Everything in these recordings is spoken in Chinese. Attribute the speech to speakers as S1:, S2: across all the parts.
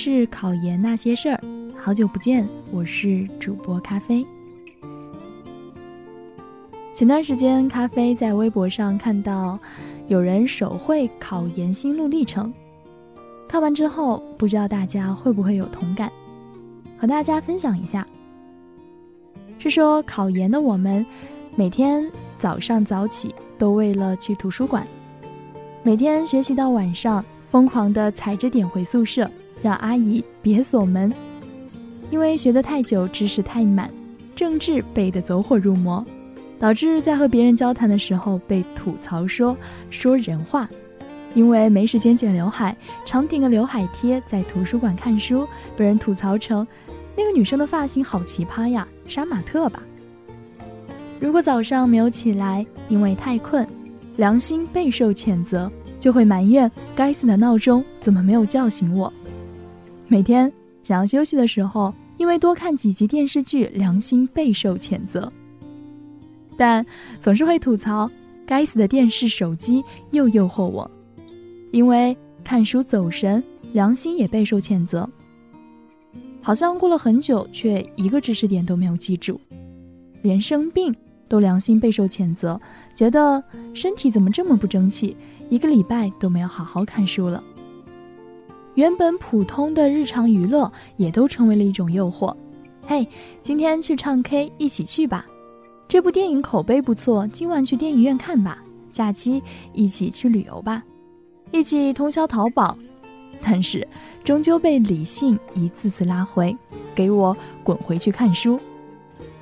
S1: 是考研那些事儿，好久不见，我是主播咖啡。前段时间，咖啡在微博上看到有人手绘考研心路历程，看完之后，不知道大家会不会有同感，和大家分享一下。是说考研的我们，每天早上早起都为了去图书馆，每天学习到晚上，疯狂的踩着点回宿舍，让阿姨别锁门，因为学得太久，知识太满，政治背得走火入魔。导致在和别人交谈的时候被吐槽说说人话，因为没时间剪刘海，常顶个刘海贴在图书馆看书，被人吐槽成那个女生的发型好奇葩呀，杀马特吧。如果早上没有起来，因为太困，良心备受谴责，就会埋怨该死的闹钟怎么没有叫醒我。每天想要休息的时候，因为多看几集电视剧，良心备受谴责。但总是会吐槽，该死的电视、手机又诱惑我，因为看书走神，良心也备受谴责。好像过了很久，却一个知识点都没有记住，连生病都良心备受谴责，觉得身体怎么这么不争气，一个礼拜都没有好好看书了。原本普通的日常娱乐也都成为了一种诱惑。嘿，今天去唱 K，一起去吧。这部电影口碑不错，今晚去电影院看吧。假期一起去旅游吧，一起通宵淘宝。但是终究被理性一次次拉回，给我滚回去看书。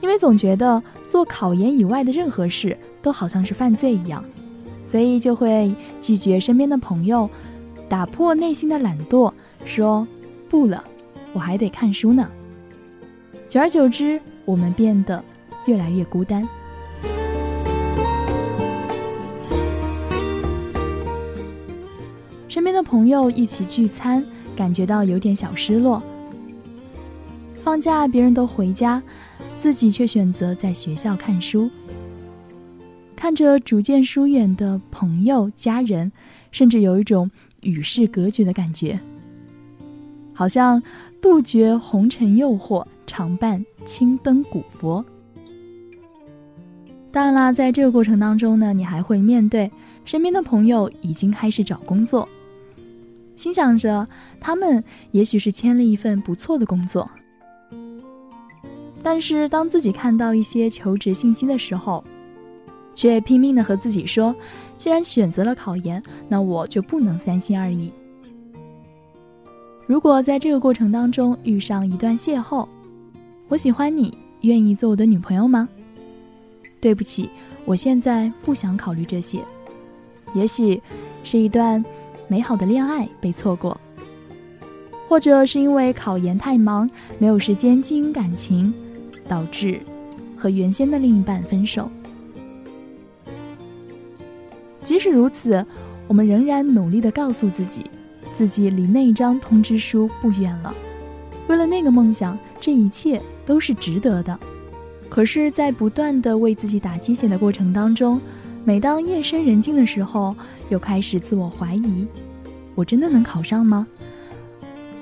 S1: 因为总觉得做考研以外的任何事都好像是犯罪一样，所以就会拒绝身边的朋友，打破内心的懒惰，说不了，我还得看书呢。久而久之，我们变得。越来越孤单，身边的朋友一起聚餐，感觉到有点小失落。放假别人都回家，自己却选择在学校看书，看着逐渐疏远的朋友、家人，甚至有一种与世隔绝的感觉，好像杜绝红尘诱惑，常伴青灯古佛。当然啦，在这个过程当中呢，你还会面对身边的朋友已经开始找工作，心想着他们也许是签了一份不错的工作，但是当自己看到一些求职信息的时候，却拼命的和自己说，既然选择了考研，那我就不能三心二意。如果在这个过程当中遇上一段邂逅，我喜欢你，愿意做我的女朋友吗？对不起，我现在不想考虑这些。也许是一段美好的恋爱被错过，或者是因为考研太忙，没有时间经营感情，导致和原先的另一半分手。即使如此，我们仍然努力的告诉自己，自己离那张通知书不远了。为了那个梦想，这一切都是值得的。可是，在不断的为自己打鸡血的过程当中，每当夜深人静的时候，又开始自我怀疑：我真的能考上吗？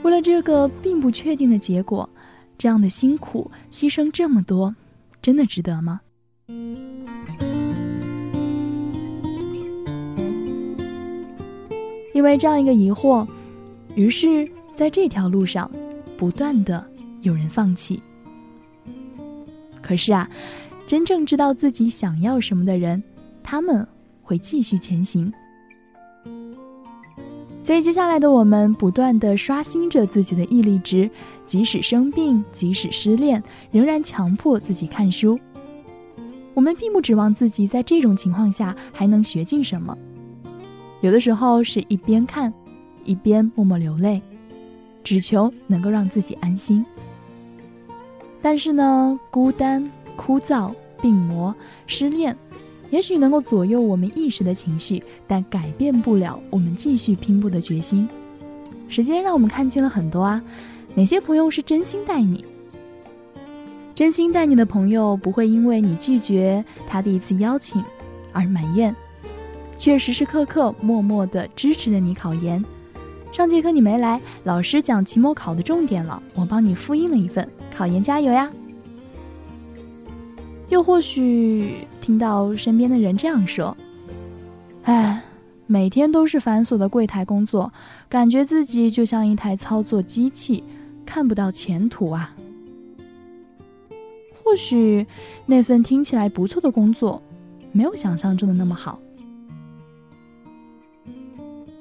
S1: 为了这个并不确定的结果，这样的辛苦牺牲这么多，真的值得吗？因为这样一个疑惑，于是在这条路上，不断的有人放弃。可是啊，真正知道自己想要什么的人，他们会继续前行。所以接下来的我们，不断的刷新着自己的毅力值，即使生病，即使失恋，仍然强迫自己看书。我们并不指望自己在这种情况下还能学进什么，有的时候是一边看，一边默默流泪，只求能够让自己安心。但是呢，孤单、枯燥、病魔、失恋，也许能够左右我们一时的情绪，但改变不了我们继续拼搏的决心。时间让我们看清了很多啊，哪些朋友是真心待你？真心待你的朋友不会因为你拒绝他的一次邀请而埋怨，却时时刻刻默默的支持着你考研，上节课你没来，老师讲期末考的重点了，我帮你复印了一份，考研加油呀。又或许听到身边的人这样说：“哎，每天都是繁琐的柜台工作，感觉自己就像一台操作机器，看不到前途啊。”或许那份听起来不错的工作，没有想象中的那么好。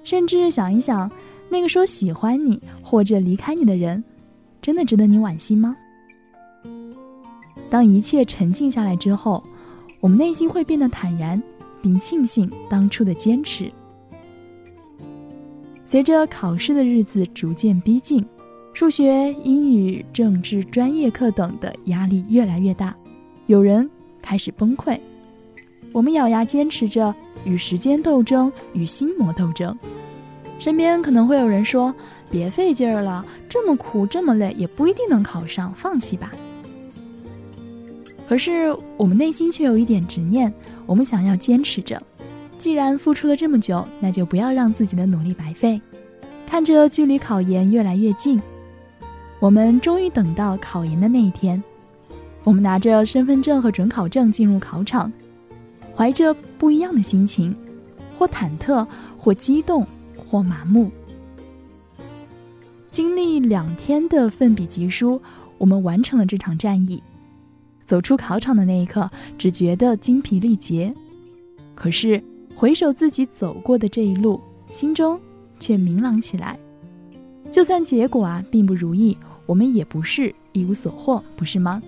S1: 甚至想一想，那个说喜欢你或者离开你的人，真的值得你惋惜吗？当一切沉静下来之后，我们内心会变得坦然，并庆幸当初的坚持。随着考试的日子逐渐逼近，数学、英语、政治专业课等的压力越来越大，有人开始崩溃。我们咬牙坚持着，与时间斗争，与心魔斗争。身边可能会有人说：“别费劲儿了，这么苦，这么累，也不一定能考上，放弃吧。”可是我们内心却有一点执念，我们想要坚持着。既然付出了这么久，那就不要让自己的努力白费。看着距离考研越来越近，我们终于等到考研的那一天。我们拿着身份证和准考证进入考场，怀着不一样的心情，或忐忑，或激动，或麻木。经历两天的奋笔疾书，我们完成了这场战役。走出考场的那一刻，只觉得精疲力竭，可是回首自己走过的这一路，心中却明朗起来。就算结果啊并不如意，我们也不是一无所获，不是吗？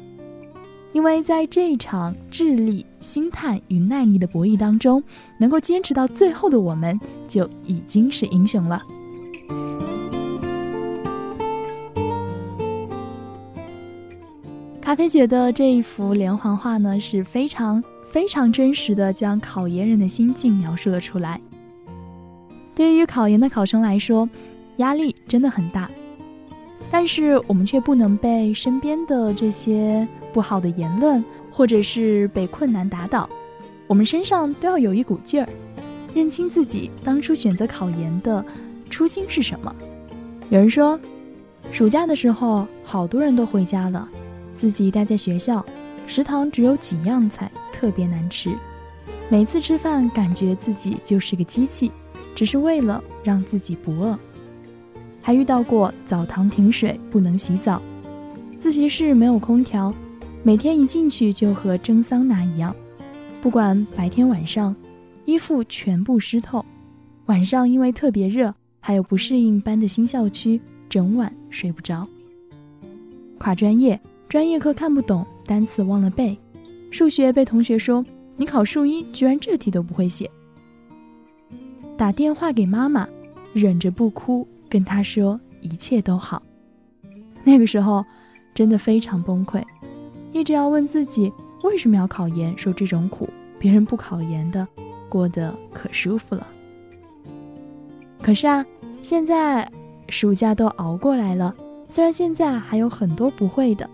S1: 因为在这一场智力、心态与耐力的博弈当中，能够坚持到最后的我们，就已经是英雄了。咖啡姐的这一幅连环画呢，是非常非常真实的，将考研人的心境描述了出来。对于考研的考生来说，压力真的很大，但是我们却不能被身边的这些不好的言论，或者是被困难打倒，我们身上都要有一股劲儿，认清自己当初选择考研的初心是什么。有人说，暑假的时候，好多人都回家了。自己待在学校，食堂只有几样菜，特别难吃。每次吃饭，感觉自己就是个机器，只是为了让自己不饿。还遇到过澡堂停水，不能洗澡；自习室没有空调，每天一进去就和蒸桑拿一样，不管白天晚上，衣服全部湿透。晚上因为特别热，还有不适应搬的新校区，整晚睡不着。跨专业。专业课看不懂，单词忘了背，数学被同学说你考数一居然这题都不会写。打电话给妈妈，忍着不哭，跟她说一切都好。那个时候真的非常崩溃，一直要问自己为什么要考研，受这种苦，别人不考研的过得可舒服了。可是啊，现在暑假都熬过来了，虽然现在还有很多不会的。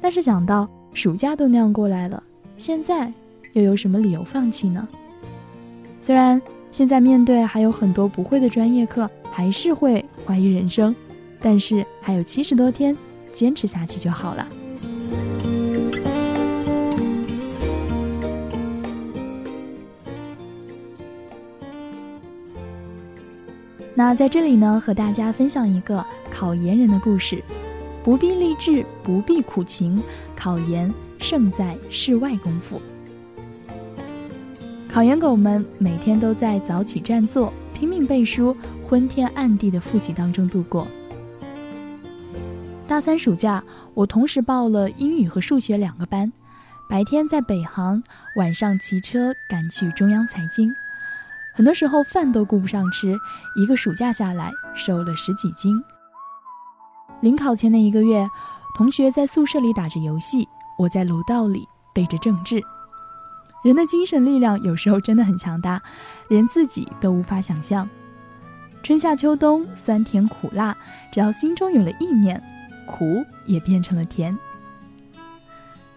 S1: 但是想到暑假都那样过来了，现在又有什么理由放弃呢？虽然现在面对还有很多不会的专业课，还是会怀疑人生，但是还有七十多天，坚持下去就好了。那在这里呢，和大家分享一个考研人的故事。不必励志，不必苦情，考研胜在室外功夫。考研狗们每天都在早起占座、拼命背书、昏天暗地的复习当中度过。大三暑假，我同时报了英语和数学两个班，白天在北航，晚上骑车赶去中央财经。很多时候饭都顾不上吃，一个暑假下来瘦了十几斤。临考前的一个月，同学在宿舍里打着游戏，我在楼道里背着政治。人的精神力量有时候真的很强大，连自己都无法想象。春夏秋冬，酸甜苦辣，只要心中有了意念，苦也变成了甜。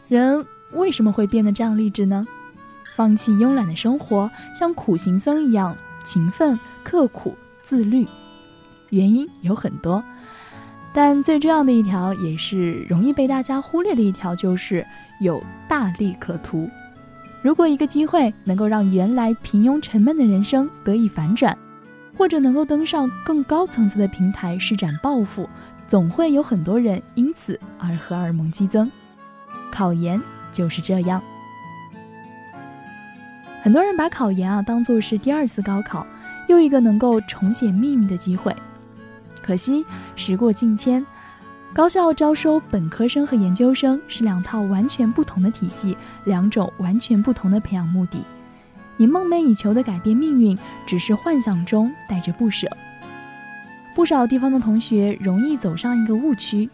S1: 人为什么会变得这样励志呢？放弃慵懒的生活，像苦行僧一样勤奋、刻苦、自律。原因有很多，但最重要的一条，也是容易被大家忽略的一条，就是有大利可图。如果一个机会能够让原来平庸沉闷的人生得以反转，或者能够登上更高层次的平台施展抱负，总会有很多人因此而荷尔蒙激增。考研就是这样，很多人把考研啊当做是第二次高考，又一个能够重写命运的机会。可惜时过境迁。高校招收本科生和研究生是两套完全不同的体系，两种完全不同的培养目的。你梦寐以求的改变命运，只是幻想中带着不舍。不少地方的同学容易走上一个误区：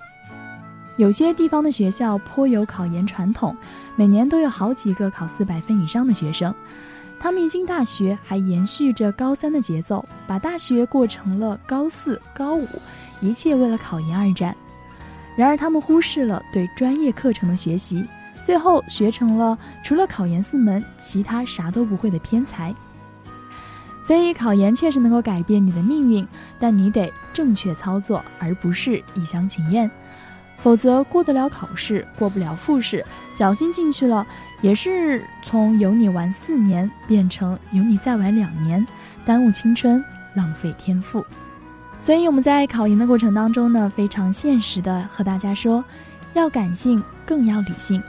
S1: 有些地方的学校颇有考研传统，每年都有好几个考四百分以上的学生。他们一进大学，还延续着高三的节奏，把大学过成了高四、高五，一切为了考研而战。然而，他们忽视了对专业课程的学习，最后学成了除了考研四门，其他啥都不会的偏才。所以，考研确实能够改变你的命运，但你得正确操作，而不是一厢情愿。否则，过得了考试，过不了复试，侥幸进去了，也是从有你玩四年变成有你再玩两年，耽误青春，浪费天赋。所以我们在考研的过程当中呢，非常现实的和大家说，要感性，更要理性。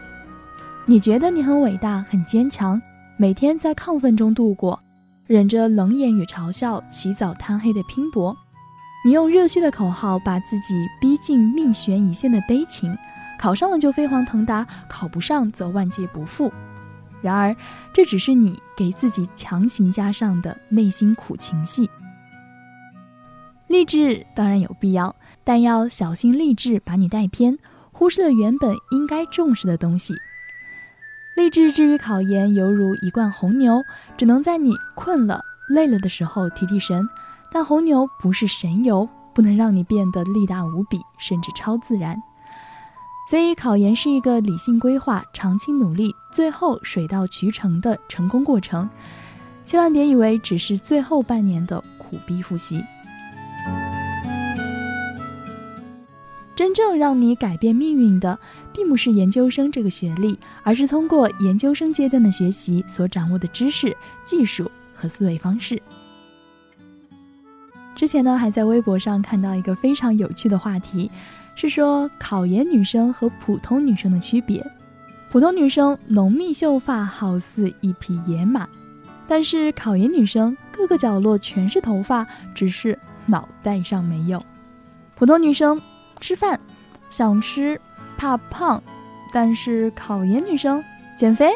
S1: 你觉得你很伟大、很坚强，每天在亢奋中度过，忍着冷眼与嘲笑，起早贪黑的拼搏。你用热血的口号把自己逼进命悬一线的悲情，考上了就飞黄腾达，考不上则万劫不复。然而，这只是你给自己强行加上的内心苦情戏。励志当然有必要，但要小心励志把你带偏，忽视了原本应该重视的东西。励志至于考研，犹如一罐红牛，只能在你困了、累了的时候提提神。但红牛不是神油，不能让你变得力大无比，甚至超自然。所以，考研是一个理性规划、长期努力，最后水到渠成的成功过程。千万别以为只是最后半年的苦逼复习。真正让你改变命运的，并不是研究生这个学历，而是通过研究生阶段的学习所掌握的知识、技术和思维方式。之前呢，还在微博上看到一个非常有趣的话题，是说考研女生和普通女生的区别。普通女生浓密秀发，好似一匹野马，但是考研女生各个角落全是头发，只是脑袋上没有。普通女生。吃饭，想吃，怕胖，但是考研女生减肥，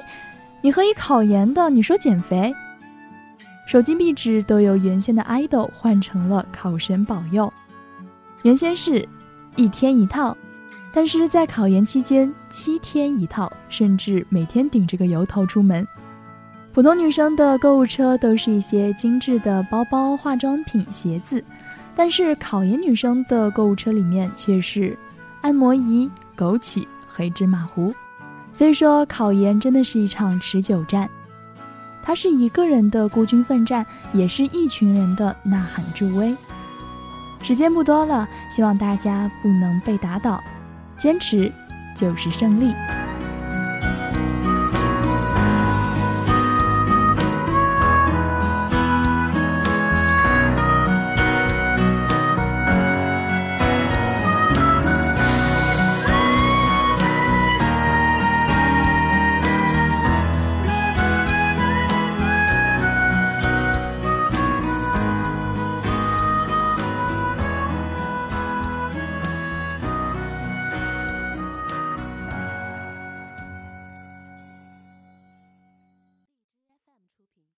S1: 你何以考研的？你说减肥？手机壁纸都由原先的爱豆换成了考神保佑，原先是一天一套，但是在考研期间七天一套，甚至每天顶着个油头出门。普通女生的购物车都是一些精致的包包、化妆品、鞋子。但是考研女生的购物车里面却是按摩仪、枸杞、黑芝麻糊，所以说考研真的是一场持久战，他是一个人的孤军奋战，也是一群人的呐喊助威。时间不多了，希望大家不能被打倒，坚持就是胜利。